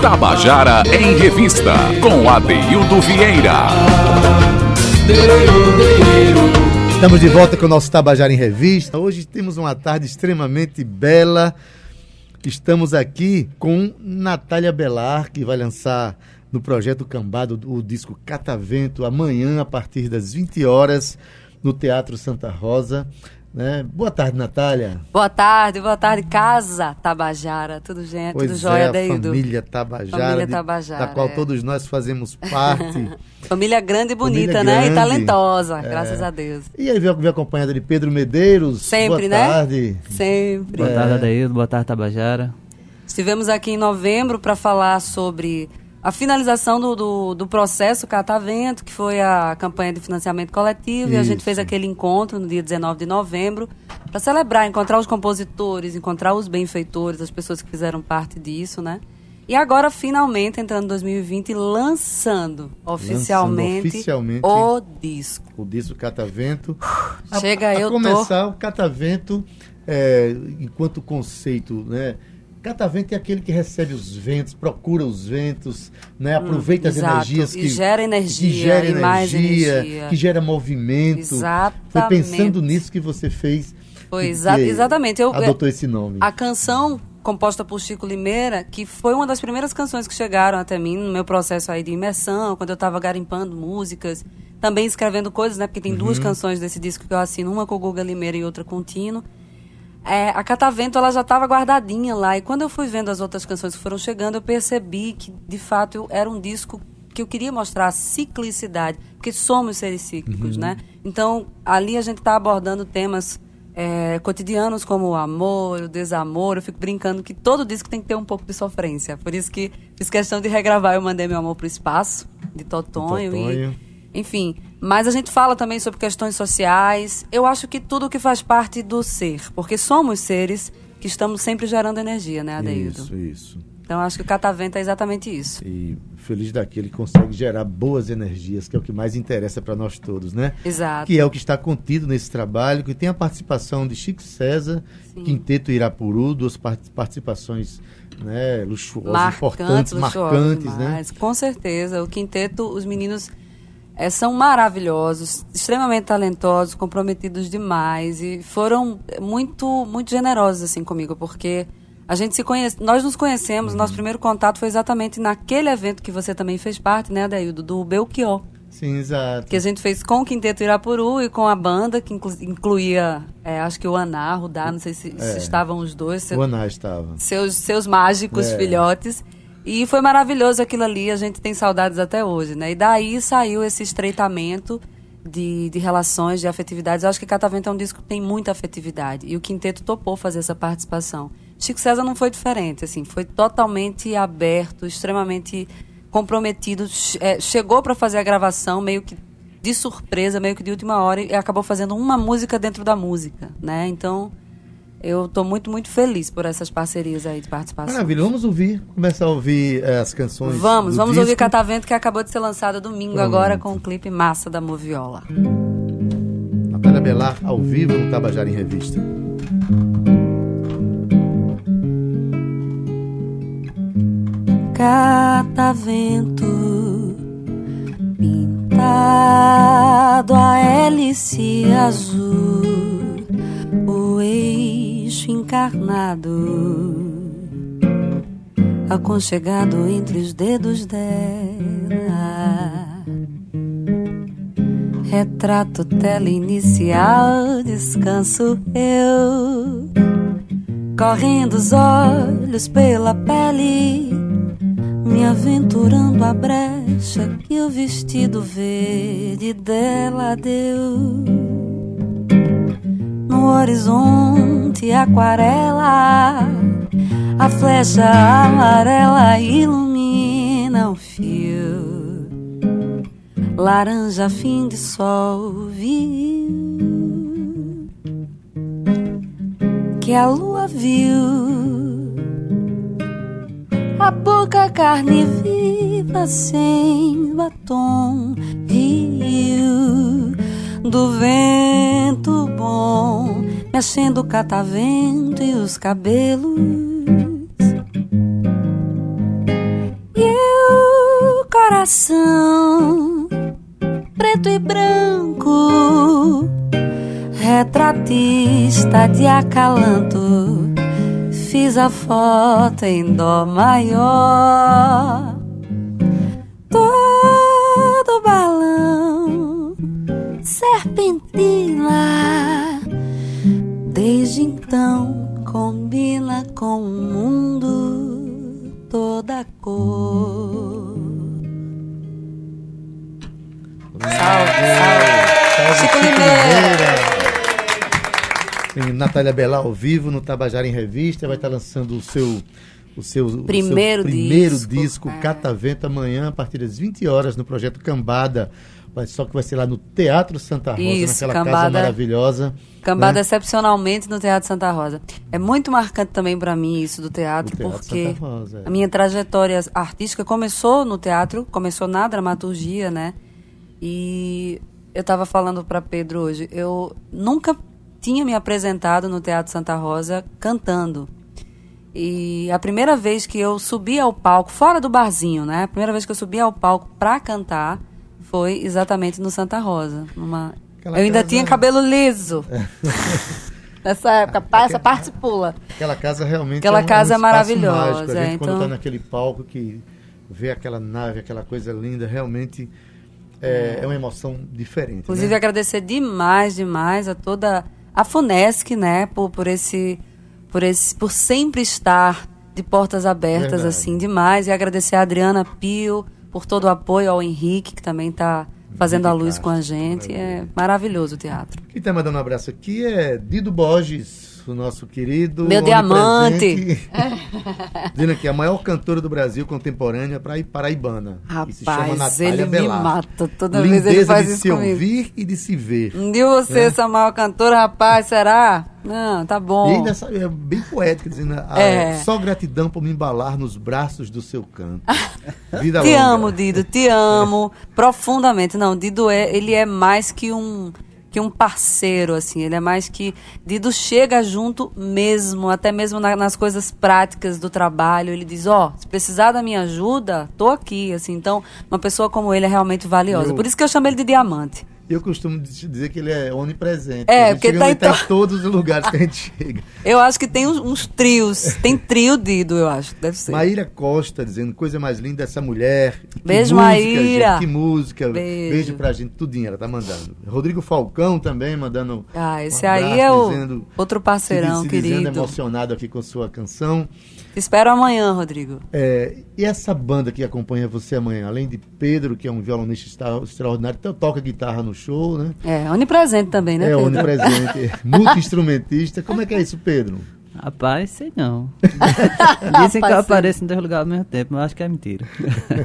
Tabajara em Revista, com Adeildo Vieira. Estamos de volta com o nosso Tabajara em Revista. Hoje temos uma tarde extremamente bela. Estamos aqui com Natália Belar, que vai lançar no projeto Cambado o disco Catavento amanhã, a partir das 20 horas, no Teatro Santa Rosa. Né? Boa tarde, Natália. Boa tarde, boa tarde, Casa Tabajara. Tudo gente, pois tudo jóia, é, a família Tabajara, família Tabajara da qual é. todos nós fazemos parte. família grande e bonita, família né? Grande, e talentosa, é. graças a Deus. E aí veio acompanhada de Pedro Medeiros. Sempre, boa né? tarde. Sempre. Boa tarde, Adaildo. Boa tarde, Tabajara. Estivemos aqui em novembro para falar sobre a finalização do, do, do, processo Catavento, que foi a campanha de financiamento coletivo, Isso. e a gente fez aquele encontro no dia 19 de novembro para celebrar, encontrar os compositores, encontrar os benfeitores, as pessoas que fizeram parte disso, né? E agora, finalmente, entrando em 2020, lançando oficialmente, lançando oficialmente o disco. O disco Catavento. Chega, a, a eu começar, tô... o Catavento, é, enquanto conceito, né? Catavento é aquele que recebe os ventos, procura os ventos, né? aproveita hum, as exato. energias que e gera energia, que gera e mais energia, energia, que gera movimento. Exatamente. Foi pensando nisso que você fez. Foi exa exatamente. Eu, adotou esse nome. A canção composta por Chico Limeira, que foi uma das primeiras canções que chegaram até mim no meu processo aí de imersão, quando eu estava garimpando músicas, também escrevendo coisas, né? Porque tem uhum. duas canções desse disco que eu assino, uma com o Guga Limeira e outra com o Tino. É, a Catavento ela já estava guardadinha lá. E quando eu fui vendo as outras canções que foram chegando eu percebi que de fato eu, era um disco que eu queria mostrar a ciclicidade. Porque somos seres cíclicos uhum. né? Então ali a gente está abordando temas é, cotidianos como o amor o desamor. Eu fico brincando que todo disco tem que ter um pouco de sofrência. Por isso que fiz questão de regravar eu mandei meu amor para o espaço de Totonho, Totonho. e enfim, mas a gente fala também sobre questões sociais. Eu acho que tudo que faz parte do ser, porque somos seres que estamos sempre gerando energia, né, Adeildo? Isso, isso. Então acho que o catavento é exatamente isso. E feliz daquele que consegue gerar boas energias, que é o que mais interessa para nós todos, né? Exato. Que é o que está contido nesse trabalho, que tem a participação de Chico César, Sim. Quinteto Irapuru, duas participações né, luxuosas, marcantes, importantes, marcantes, demais. né? Com certeza. O quinteto, os meninos é, são maravilhosos, extremamente talentosos, comprometidos demais e foram muito muito generosos assim comigo, porque a gente se conhece, nós nos conhecemos, uhum. nosso primeiro contato foi exatamente naquele evento que você também fez parte, né, Adaildo, do Belchior. Sim, exato. Que a gente fez com o Quinteto Irapuru e com a banda, que inclu incluía, é, acho que o Aná, o Rudá, não sei se, é. se estavam os dois. Seu, o Aná estava. Seus, seus mágicos é. filhotes. E foi maravilhoso aquilo ali, a gente tem saudades até hoje, né? E daí saiu esse estreitamento de, de relações, de afetividades. Eu acho que Catavento é um disco que tem muita afetividade. E o Quinteto topou fazer essa participação. Chico César não foi diferente, assim, foi totalmente aberto, extremamente comprometido. É, chegou para fazer a gravação meio que de surpresa, meio que de última hora, e acabou fazendo uma música dentro da música, né? Então eu estou muito, muito feliz por essas parcerias aí de participação. Maravilha, vamos ouvir, começar a ouvir é, as canções. Vamos, vamos disco. ouvir Catavento, que acabou de ser lançado domingo Pronto. agora com o clipe massa da Moviola. Natália Belar, ao vivo no Tabajara em Revista. Catavento pintado a hélice azul, o eixo encarnado, aconchegado entre os dedos dela. Retrato tela inicial, descanso eu, correndo os olhos pela pele, me aventurando a brecha que o vestido verde dela deu no horizonte aquarela. A flecha amarela ilumina o fio. Laranja fim de sol viu que a lua viu a boca carne viva sem batom riu do vento bom, mexendo o catavento e os cabelos. E o coração preto e branco, retratista de acalanto, fiz a foto em dó maior. Natália Bela ao vivo no Tabajara em Revista, vai estar lançando o seu o seu primeiro, o seu primeiro disco, disco é. Catavento amanhã a partir das 20 horas no projeto Cambada. Mas só que vai ser lá no Teatro Santa Rosa, Isso, naquela casa Cambada- maravilhosa. Cambada né? excepcionalmente no Teatro Santa Rosa. É muito marcante também para mim isso do teatro, Teatro porque Rosa, é. a minha trajetória artística começou no teatro, começou na dramaturgia, né? E eu estava falando para Pedro hoje, eu nunca tinha me apresentado no Teatro Santa Rosa cantando. E a primeira vez que eu subi ao palco, fora do barzinho, né? A primeira vez que eu subi ao palco para cantar foi exatamente no Santa Rosa. Numa... Aquela eu ainda casa- tinha cabelo liso. Nessa época, pa- essa parte pula. Aquela casa realmente Aquela é um, casa é é um maravilhosa, mágico. A gente, é, quando então- está naquele palco que vê aquela nave, aquela coisa linda, realmente é, é uma emoção diferente. Inclusive, né? agradecer demais, demais a toda a Funesc, né, por, por esse, por esse, por sempre estar de portas abertas, Verdade. assim, demais. E agradecer a Adriana Pio por todo o apoio ao Henrique, que também está fazendo a luz com a gente. É maravilhoso o teatro. Quem está mandando um abraço aqui é Dido Borges, o nosso querido. Meu diamante. Dizendo aqui, a maior cantora do Brasil contemporânea para paraibana. que se chama Rapaz, Natália ele me mata toda Lindeza vez ele faz de isso se comigo. ouvir e de se ver. De você, essa maior cantora, rapaz, será? Não, tá E bom. ainda sabe, é bem poético, dizendo ah, É. só gratidão por me embalar nos braços do seu canto. Vida Te longa. amo, Dido, te amo profundamente. Não, Dido é, ele é mais que um que um parceiro, assim, ele é mais que Dido chega junto mesmo, até mesmo na- nas coisas práticas do trabalho. Ele diz, ó, se precisar da minha ajuda, tô aqui, assim. Então, uma pessoa como ele é realmente valiosa. Eu- Por isso que eu chamo ele de diamante. Eu costumo diz- dizer que ele é onipresente. É, porque tá em to- em todos os lugares que a gente chega. Eu acho que tem uns, uns trios. Tem trio Dido, eu acho. Deve ser. Maíra Costa dizendo, coisa mais linda essa mulher. Beijo, música, Maíra. gente, que música. Beijo. Beijo pra gente, tudinho ela tá mandando. Rodrigo Falcão também mandando. Ah, esse um aí é o dizendo- outro parceirão, se, se dizendo querido. emocionado aqui com sua canção. Te espero amanhã, Rodrigo. É, e essa banda que acompanha você amanhã, além de Pedro, que é um violonista extra- extraordinário, então toca guitarra no show, né? É, onipresente também, né, é Pedro? onipresente, multi-instrumentista. Como é que é isso, Pedro? Rapaz, sei não. Dizem que eu apareço em dois lugares ao mesmo tempo, mas acho que é mentira.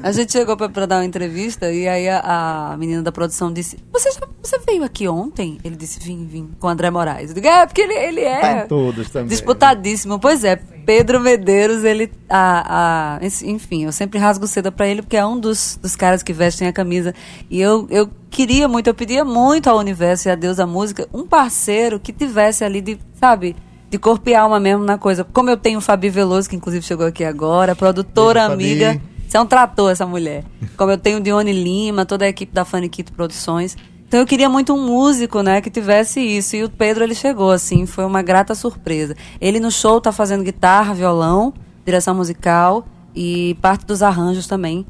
A gente chegou pra, pra dar uma entrevista e aí a, a menina da produção disse: você, já- você veio aqui ontem? Ele disse: Vim, vim, com o André Moraes. Eu digo: É, porque ele, ele Tá é em todas também. disputadíssimo. Pois é, Pedro Medeiros, ele. A, a, enfim, eu sempre rasgo seda pra ele porque é um dos, dos caras que vestem a camisa. E eu, eu queria muito, eu pedia muito ao universo e a Deus da música um parceiro que tivesse ali de, sabe. De corpo e alma mesmo na coisa. Como eu tenho o Fabi Veloso, que inclusive chegou aqui agora, produtora, Beijo, Fabi. amiga. Isso é um trator, essa mulher. Como eu tenho o Dione Lima, toda a equipe da Faniquito Produções. Então eu queria muito um músico, né, que tivesse isso. E o Pedro, ele chegou, assim, foi uma grata surpresa. Ele no show tá fazendo guitarra, violão, direção musical e parte dos arranjos também.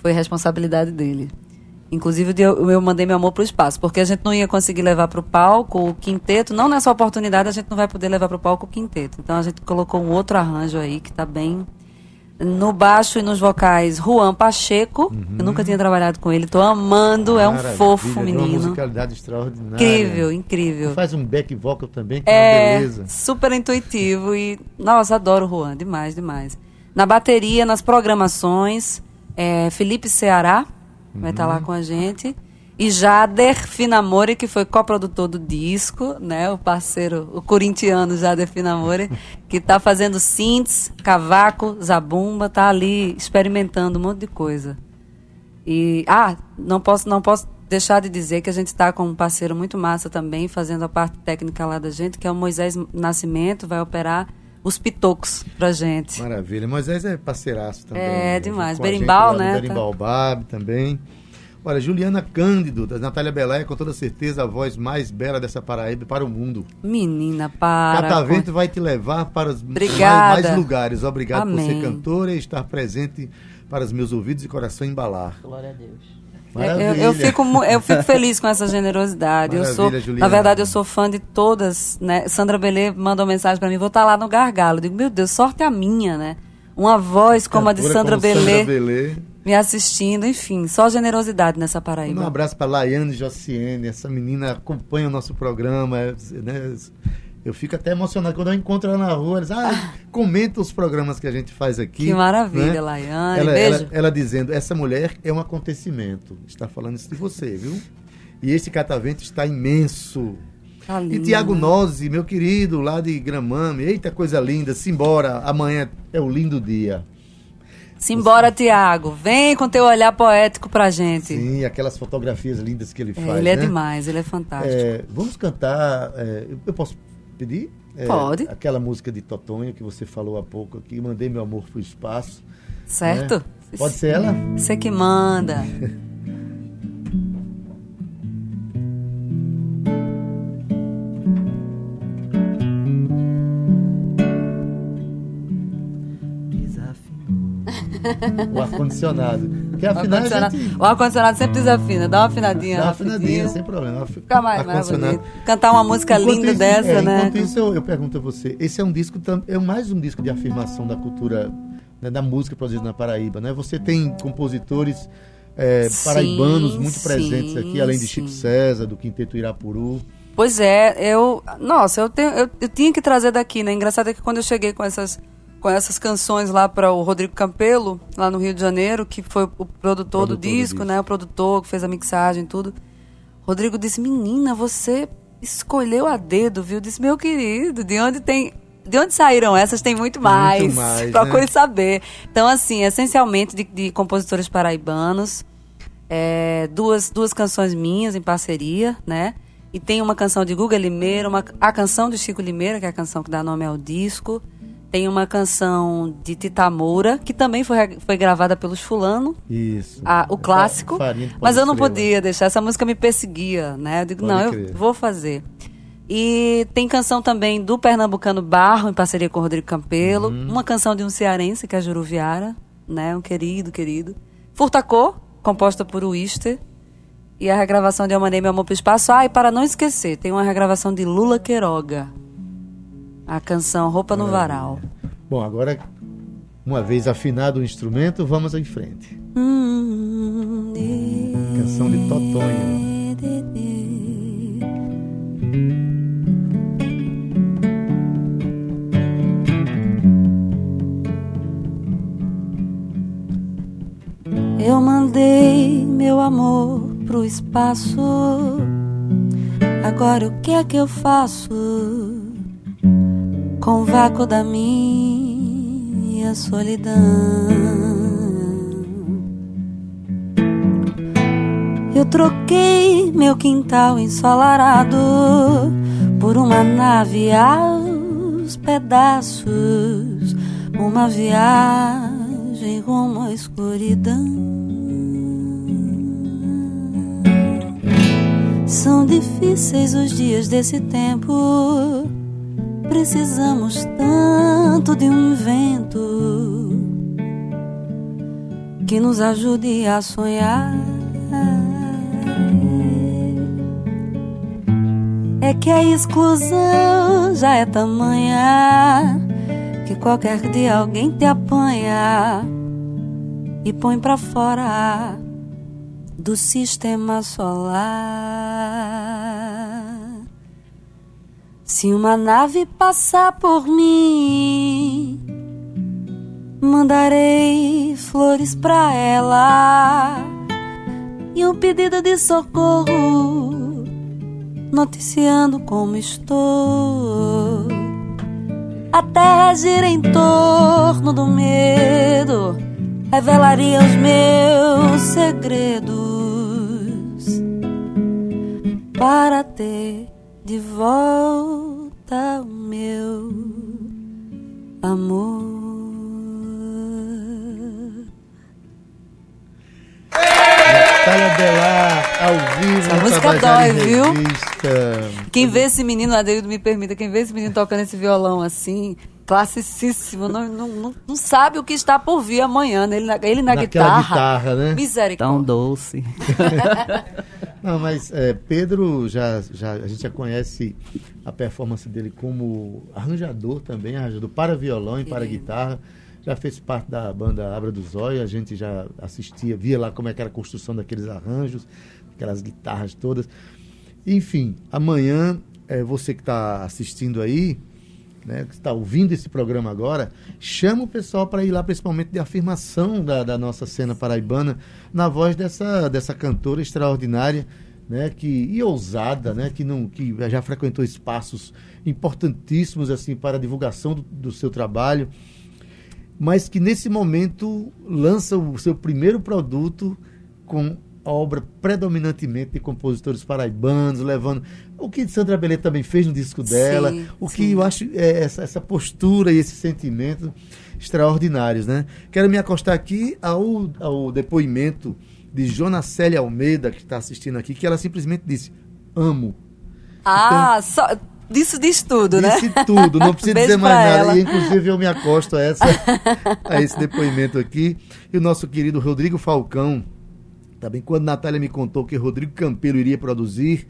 Foi responsabilidade dele. Inclusive, eu, eu mandei meu amor pro espaço, porque a gente não ia conseguir levar pro palco o quinteto. Não nessa oportunidade, a gente não vai poder levar pro palco o quinteto. Então a gente colocou um outro arranjo aí que tá bem no baixo e nos vocais, Juan Pacheco. Eu nunca tinha trabalhado com ele, tô amando, é um Uhum. Maravilha, fofo de Uma menino. musicalidade extraordinária. Incrível, incrível. Faz um back vocal também, que é, uma É, beleza. super intuitivo e, nossa, adoro o Juan, demais, demais. Na bateria, nas programações, é, Felipe Ceará vai estar Uhum. lá com a gente. E Jader Finamore, que foi coprodutor do disco, né? O parceiro, o corintiano Jader Finamore, que está fazendo synths, cavaco, zabumba, tá ali experimentando um monte de coisa. E ah, não posso não posso deixar de dizer que a gente está com um parceiro muito massa também, fazendo a parte técnica lá da gente, que é o Moisés Nascimento, vai operar os pitocos pra gente. Maravilha. Moisés é parceiraço também. É, né? demais. Gente Berimbau, no né? Berimbau Bab também. Olha, Juliana Cândido, da Natália Belé, com toda certeza a voz mais bela dessa Paraíba para o mundo. Menina, para. Catavento vai te levar para os mais, Obrigada. mais lugares. Obrigado por Amém. ser cantora e estar presente para os meus ouvidos e coração embalar. Glória a Deus. É, Eu, eu fico, eu fico feliz com essa generosidade. eu sou, na verdade, eu sou fã de todas, né? Sandra Belê mandou mensagem pra mim, vou estar lá no Gargalo. Eu digo, meu Deus, sorte a minha, né? Uma voz como a de Cantora Sandra Belê Sandra Belê. me assistindo, enfim, só generosidade nessa Um Paraíba. abraço para Laiane Jociene, essa menina acompanha o nosso programa, é, né? Eu fico até emocionado quando eu encontro ela na rua. Eles ah, comenta os programas que a gente faz aqui. Que maravilha, né? Laiane. Ela, Beijo. ela- ela dizendo: essa mulher é um acontecimento. Está falando isso de você, viu? E esse catavento está imenso. Tá E Tiago né? Nozzi, meu querido, lá de Gramame. Eita, coisa linda. Simbora, amanhã é o lindo dia. Simbora, Tiago. Vem com teu olhar poético pra gente. Sim, aquelas fotografias lindas que ele É, faz. ele é né? demais, ele é fantástico. É, vamos cantar. é, eu posso pedir? É, Pode. Aquela música de Totonho que você falou há pouco aqui, Mandei Meu Amor pro Espaço. certo? né? Pode ser ela? Você que manda. O ar-condicionado. Que O afinal a ar-condicionado, gente. o sempre desafina. Dá uma afinadinha. Dá uma afinadinha, sem problema. Fica mais, mais bonito. Cantar uma música Enquanto linda isso- dessa, é, né? Enquanto isso, eu, eu pergunto a você: esse é um disco, é mais um disco de afirmação da cultura, né, da música produzida na Paraíba, né? Você tem compositores é, Sim, paraibanos muito sim, presentes aqui, além de sim. Chico César, do Quinteto Irapuru. Pois é, eu. Nossa, eu, tenho, eu, eu tinha que trazer daqui, né? Engraçado é que quando eu cheguei com essas, com essas canções lá para o Rodrigo Campelo, lá no Rio de Janeiro, que foi o produtor, do do disco, disco. né? O produtor que fez a mixagem e tudo. Rodrigo disse: Menina, você escolheu a dedo, viu? Disse: Meu querido, de onde tem. De onde saíram essas? Tem muito mais. mais, Procure né? saber. Então, assim, essencialmente de, de compositores paraibanos. É, duas, duas canções minhas em parceria, né? E tem uma canção de Guga Limeira, uma, a canção de Chico Limeira, que é a canção que dá nome ao disco. Tem uma canção de Tita Moura, que também foi, foi gravada pelos Fulano, Isso. a- o clássico. Mas eu não podia deixar, essa música me perseguia, né? Eu digo, Pode não, eu crer. vou fazer. E tem canção também do Pernambucano Barro, em parceria com o Rodrigo Campelo. Uhum. Uma canção de um cearense, que é a Juruviara, né? Um querido, querido. Furtacô, composta por Wister. E a regravação de Eu Mandei Meu Amor pro Espaço. Ah, e para não esquecer, tem uma regravação de Lula Queiroga. A canção Roupa no Varal. Bom, agora, uma vez afinado o instrumento, vamos em frente. Hum, Canção de Totonho. Eu mandei meu amor pro espaço. Agora o que é que eu faço com o vácuo da minha solidão? Eu troquei meu quintal ensolarado por uma nave aos pedaços, uma viagem rumo à escuridão. São difíceis os dias desse tempo. Precisamos tanto de um invento que nos ajude a sonhar. É que a exclusão já é tamanha que qualquer dia alguém te apanha e põe pra fora do sistema solar. Se uma nave passar por mim, mandarei flores pra ela e um pedido de socorro, noticiando como estou. A terra gira em torno do medo, revelaria os meus segredos para ter de volta o meu amor. Natália Belar, ao vivo. Essa música dói, viu? Quem vê esse menino, Adeildo me permita, quem vê esse menino tocando esse violão assim, classicíssimo, não, não, não, sabe o que está por vir amanhã, né? ele na, ele na Naquela guitarra. guitarra, né? Misericórdia. Tão doce. Não, mas é, Pedro já, já a gente já conhece a performance dele como arranjador também, arranjador para violão e para guitarra. Já fez parte da banda Abra do Zóio, a gente já assistia, via lá como é que era a construção daqueles arranjos, aquelas guitarras todas. Enfim, amanhã, é, você que está assistindo aí, né, que está ouvindo esse programa agora, chama o pessoal para ir lá momento de afirmação da, da nossa cena paraibana, na voz dessa, dessa cantora extraordinária, né, que, e ousada, né, que, não, que já frequentou espaços importantíssimos assim para a divulgação do, do seu trabalho, mas que nesse momento lança o seu primeiro produto com obra predominantemente de compositores paraibanos, levando o que Sandra Belê também fez no disco dela, Sim, o que sim. eu acho é essa, essa postura e esse sentimento extraordinários, né? Quero me acostar aqui ao, ao depoimento de Jonacélia Almeida, que está assistindo aqui, que ela simplesmente disse, amo. Ah, só, disso diz tudo, né? Disse tudo, não precisa dizer mais nada. ela. E, inclusive, eu me acosto a, essa, a esse depoimento aqui. E o nosso querido Rodrigo Falcão, também, quando Natália me contou que Rodrigo Campelo iria produzir,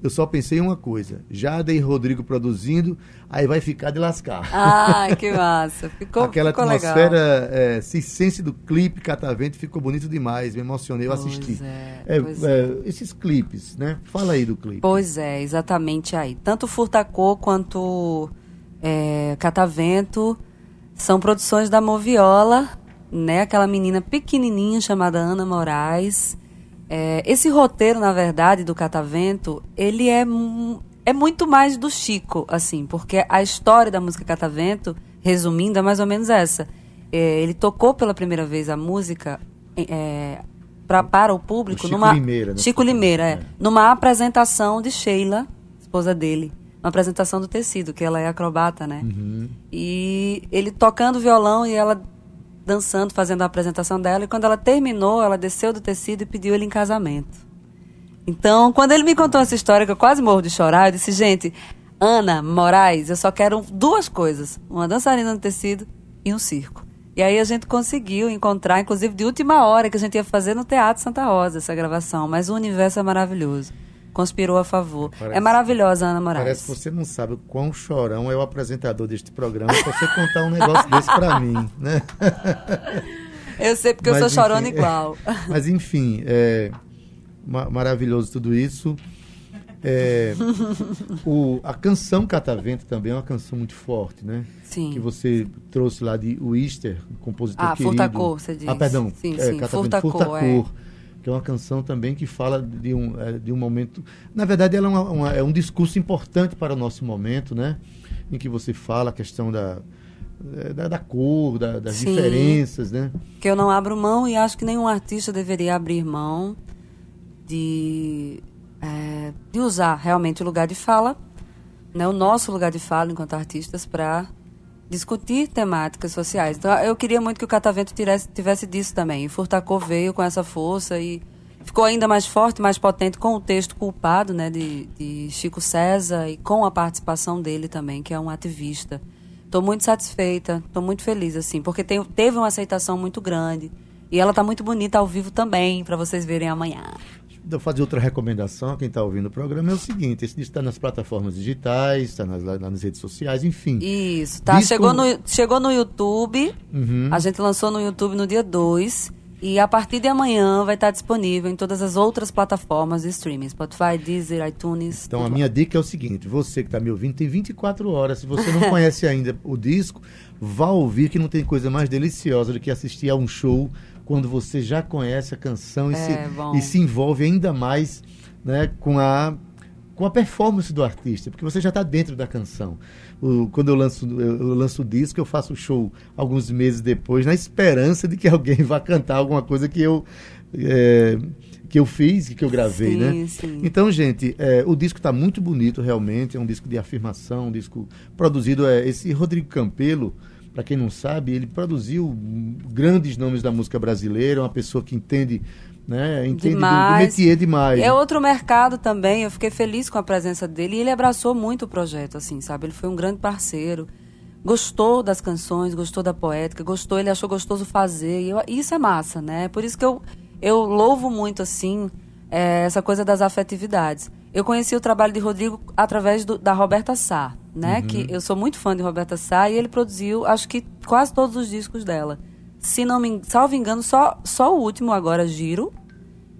eu só pensei em uma coisa: Jada e Rodrigo produzindo, aí vai ficar de lascar. Ai, que massa. Ficou, Aquela ficou atmosfera é, circense do clipe Catavento ficou bonito demais, me emocionei, eu Pois assisti. é, É, pois é, esses clipes, né? Fala aí do clipe. Pois é, exatamente aí. Tanto Furtacô quanto é, Catavento são produções da Moviola, né? Aquela menina pequenininha chamada Ana Moraes. É, esse roteiro, na verdade, do Catavento, ele é, é muito mais do Chico, assim, porque a história da música Catavento, resumindo, é mais ou menos essa. É, ele tocou pela primeira vez a música é, pra, para o público O Chico numa Limeira, né? Chico Limeira, é, É. numa apresentação de Sheila, esposa dele, uma apresentação do tecido, que ela é acrobata, né? Uhum. E ele tocando violão e ela dançando, fazendo a apresentação dela. E quando ela terminou, ela desceu do tecido e pediu ele em casamento. Então, quando ele me contou essa história, que eu quase morro de chorar, eu disse, gente, Ana Moraes, eu só quero duas coisas: uma dançarina no tecido e um circo. E aí a gente conseguiu encontrar, inclusive de última hora, que a gente ia fazer no Teatro Santa Rosa essa gravação. Mas o universo é maravilhoso. Conspirou a favor. Parece- é maravilhosa Ana Moraes. Parece que você não sabe o quão chorão é o apresentador deste programa você contar um negócio desse pra mim, né? Eu sei porque eu Mas, sou chorona enfim, igual. Mas enfim, é ma- maravilhoso tudo isso. É, o- a canção Catavento também é uma canção muito forte, né? Sim. Que você trouxe lá de Wister, compositor Ah, querido. Furtacor, você disse. Ah, perdão. Sim, é, sim, Catavento Furtacor, Furtacor, que é uma canção também que fala de um, é, de um momento... Na verdade, ela é, uma- uma- é um discurso importante para o nosso momento, né? Em que você fala a questão da, é, da, da cor, da- das Sim. diferenças, né? que eu não abro mão e acho que nenhum artista deveria abrir mão de, é, de usar realmente o lugar de fala, né, o nosso lugar de fala enquanto artistas para discutir temáticas sociais. Então eu queria muito que o Catavento tivesse, tivesse disso também. E Furtacô veio com essa força e ficou ainda mais forte, mais potente com o texto culpado né, de, de Chico César e com a participação dele também, que é um ativista. Estou muito satisfeita, estou muito feliz, assim, porque tem- teve uma aceitação muito grande. E ela está muito bonita ao vivo também, para vocês verem amanhã. Vou fazer outra recomendação a quem está ouvindo o programa. É o seguinte: esse disco está nas plataformas digitais, está nas, nas redes sociais, enfim. Isso, tá? Disco- Chegou, no, chegou no YouTube, Uhum. a gente lançou no YouTube no dia 2. E a partir de amanhã vai estar disponível em todas as outras plataformas de streaming: Spotify, Deezer, iTunes. Então, a minha dica é o seguinte: você que está me ouvindo tem 24 horas. Se você não conhece ainda o disco, vá ouvir, que não tem coisa mais deliciosa do que assistir a um show quando você já conhece a canção e, É, se, e se envolve ainda mais né, com, a, com a performance do artista, porque você já está dentro da canção. O- quando eu lanço, eu lanço o disco, eu faço o show alguns meses depois, na esperança de que alguém vá cantar alguma coisa que eu. é, que eu fiz, que eu gravei, Sim, né? sim. Então, gente, é, o disco está muito bonito, realmente. É um disco de afirmação, um disco produzido. É, esse Rodrigo Campelo, para quem não sabe, ele produziu grandes nomes da música brasileira, uma pessoa que entende né? Entende demais. do, do métier demais. É outro mercado também. Eu fiquei feliz com a presença dele e ele abraçou muito o projeto, assim, sabe? Ele foi um grande parceiro. Gostou das canções, gostou da poética, gostou, ele achou gostoso fazer. E eu, isso é massa, né? Por isso que eu, eu louvo muito, assim, é, essa coisa das afetividades. Eu conheci o trabalho de Rodrigo através do, da Roberta Sá, né? Uhum. Que eu sou muito fã de Roberta Sá e ele produziu, acho que quase todos os discos dela. Se não me salvo engano, só, só o último agora, Giro,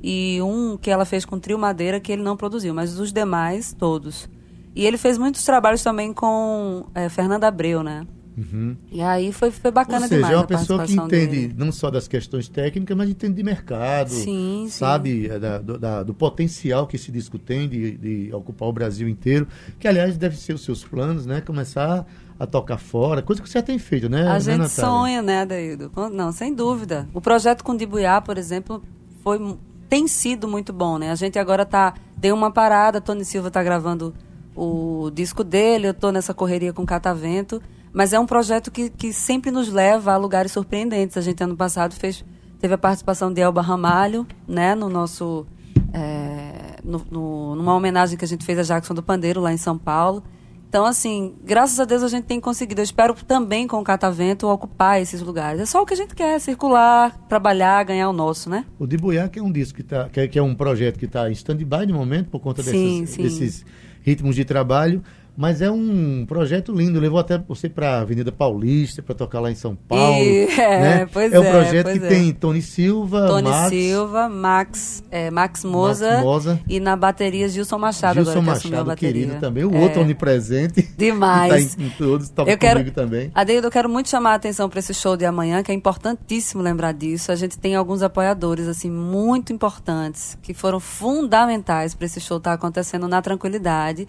e um que ela fez com Trio Madeira que ele não produziu, mas os demais, todos. E ele fez muitos trabalhos também com é, Fernanda Abreu, né? Uhum. E aí foi, foi bacana Ou seja, demais. É uma pessoa que entende dele. não só das questões técnicas, mas entende de mercado. Sim, sabe sim. É, da, do, da, do, potencial que esse disco tem de, de, ocupar o Brasil inteiro. Que, aliás, deve ser os seus planos, né? Começar a tocar fora, coisa que você já tem feito, né? A né, gente Natália? sonha, né, Adaildo? Não, sem dúvida. O projeto com Dibuiá, por exemplo, foi, tem sido muito bom, né? A gente agora tá deu uma parada, Tony Silva está gravando o disco dele, eu estou nessa correria com Catavento, mas é um projeto que, que sempre nos leva a lugares surpreendentes. A gente ano passado fez teve a participação de Elba Ramalho, né, no nosso é, no, no, numa homenagem que a gente fez a Jackson do Pandeiro lá em São Paulo. Então, assim, graças a Deus a gente tem conseguido. Eu espero também com o Catavento ocupar esses lugares. É só o que a gente quer, circular, trabalhar, ganhar o nosso, né? O de Buiá, que é um disco que, tá, que, é, que é um projeto que está em stand-by no momento, por conta sim, desses, sim. desses ritmos de trabalho. Mas é um projeto lindo. Levou até você para a Avenida Paulista para tocar lá em São Paulo. E, é, né? pois é um é, projeto que é. tem Tony Silva, Tony Max, Silva, Max, é, Max, Moza, Max Moza. e na bateria Gilson Machado Gilson agora que Machado, querido também. O É. outro onipresente. Demais. Que tá em, em todos, toca Eu quero, comigo também. Adeildo, eu quero muito chamar a atenção para esse show de amanhã, que é importantíssimo lembrar disso. A gente tem alguns apoiadores assim muito importantes que foram fundamentais para esse show estar acontecendo na tranquilidade.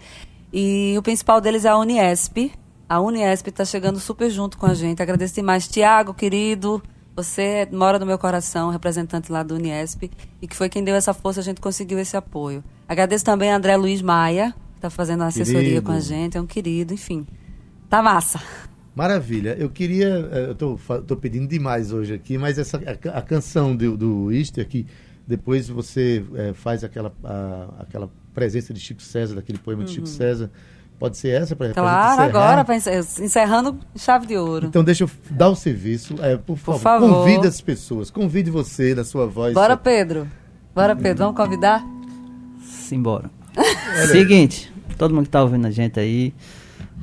E o principal deles é a Uniesp. A Uniesp está chegando super junto com a gente. Agradeço demais, Tiago, querido. Você mora no meu coração, representante lá do Uniesp, e que foi quem deu essa força, a gente conseguiu esse apoio. Agradeço também a André Luiz Maia, que está fazendo a assessoria Querido. com a gente, é um querido, enfim. Tá massa. Maravilha. Eu queria. eh, Eu tô, tô pedindo demais hoje aqui, mas essa, a, a canção do, do Easter, que depois você eh, faz aquela, a- aquela presença de Chico César, daquele poema de Chico César. Pode ser essa para Uhum. Claro, agora, encerrando chave de ouro. Então deixa eu dar o serviço. eh, por, favor, favor. convide as pessoas. Convide você na sua voz. Bora, sua- Pedro. Bora, Pedro. Vamos convidar? Simbora. Seguinte, todo mundo que tá ouvindo a gente aí,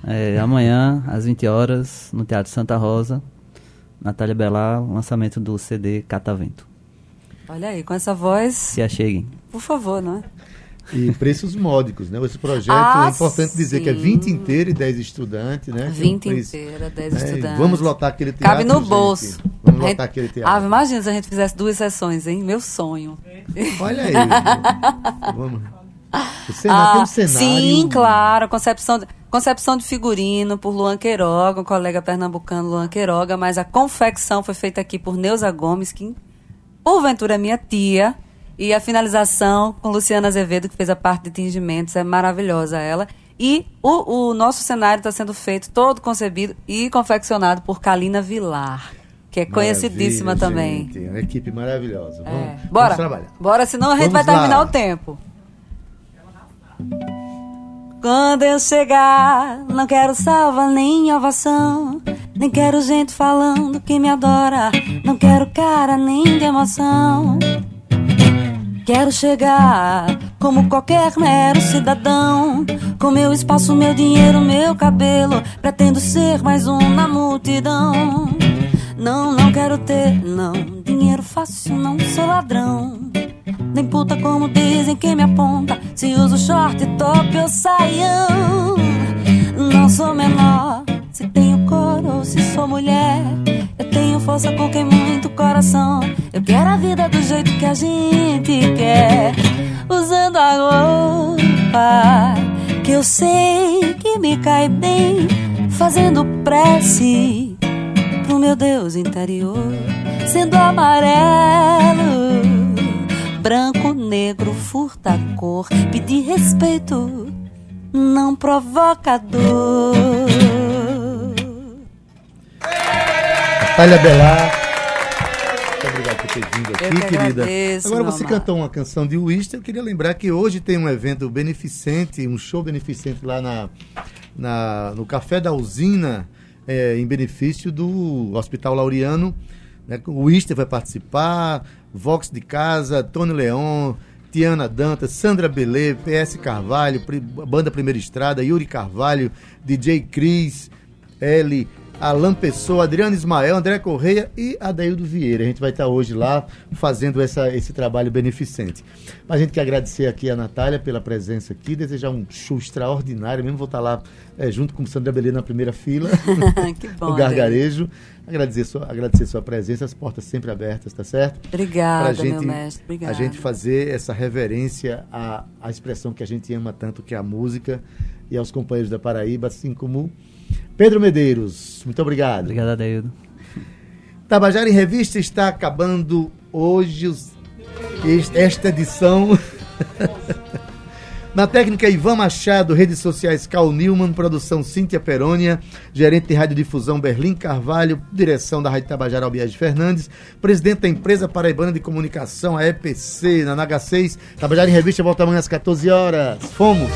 é, amanhã, às 20 horas, no Teatro Santa Rosa, Natália Belar, lançamento do CD Catavento. Olha aí, com essa voz, Se acheguem. por favor, não é? E preços módicos, né? Esse projeto Ah, é importante dizer que é sim. 20 inteiro e 10 estudantes, né? Tem um 20 preço- inteira, 10 É, estudantes. Vamos lotar aquele teatro. Cabe no gente. bolso. Vamos lotar aquele teatro. Ah, imagina se a gente fizesse duas sessões, hein? Meu sonho. Olha aí. Vamos. O cenário, tem um cenário. Ah, Sim, claro. Concepção de, concepção de figurino por Luan Queiroga, um colega pernambucano, Luan Queiroga, mas a confecção foi feita aqui por Neuza Gomes, que porventura é minha tia. E a finalização com Luciana Azevedo, que fez a parte de tingimentos, é maravilhosa ela. E o, o nosso cenário está sendo feito todo concebido e confeccionado por Kalina Vilar, que é conhecidíssima Maravilha, também. Gente, uma equipe maravilhosa. Vamos, É. vamos Bora. trabalhar. Bora, senão a gente Vamos vai terminar lá. o tempo. Quando eu chegar, não quero salva nem ovação. Nem quero gente falando que me adora. Não quero cara nem de emoção. Quero chegar como qualquer mero cidadão. Com meu espaço, meu dinheiro, meu cabelo. Pretendo ser mais um na multidão. Não, não quero ter, não. Dinheiro fácil, não sou ladrão. Nem puta como dizem quem me aponta. Se uso short, top ou saião. Não sou menor, se tenho cor ou se sou mulher. Eu tenho força com quem muito coração. Eu quero a vida do jeito que a gente quer. Usando a roupa que eu sei que me cai bem. Fazendo prece pro meu Deus interior. Sendo amarelo, branco, negro, furta cor. Pedir respeito, não provoca dor. Natália Belar. Muito obrigado por ter vindo aqui, Eu que querida. agradeço, Agora você amado. cantou uma canção de Wister. Eu queria lembrar que hoje tem um evento beneficente, um show beneficente lá na, na- no Café da Usina, eh, em benefício do Hospital Laureano. Né? O Wister vai participar, Vox de Casa, Tony Leon, Tiana Dantas, Sandra Belê, PS Carvalho, Banda Primeira Estrada, Yuri Carvalho, DJ Cris, L, Alan Pessoa, Adriano Ismael, André Correia e Adaildo Vieira. A gente vai estar hoje lá fazendo essa, esse trabalho beneficente. Mas a gente quer agradecer aqui a Natália pela presença aqui, desejar um show extraordinário, mesmo vou estar lá eh, junto com Sandra Belê na primeira fila. que bom. o gargarejo. Agradecer sua, agradecer sua presença, as portas sempre abertas, tá certo? Obrigada, Pra meu mestre. Obrigada. a gente fazer essa reverência à, à expressão que a gente ama tanto, que é a música, e aos companheiros da Paraíba, assim como Pedro Medeiros. Muito obrigado. Obrigado, Adeildo. Tabajara em Revista está acabando hoje os- es- esta edição. Na técnica Ivan Machado, redes sociais Cal Newman, produção Cíntia Perônia, gerente de radiodifusão Berlim Carvalho, direção da Rádio Tabajara Albiage Fernandes, presidente da empresa paraibana de comunicação, a EPC, na NH6. Tabajara em Revista volta amanhã às 14 horas. Fomos!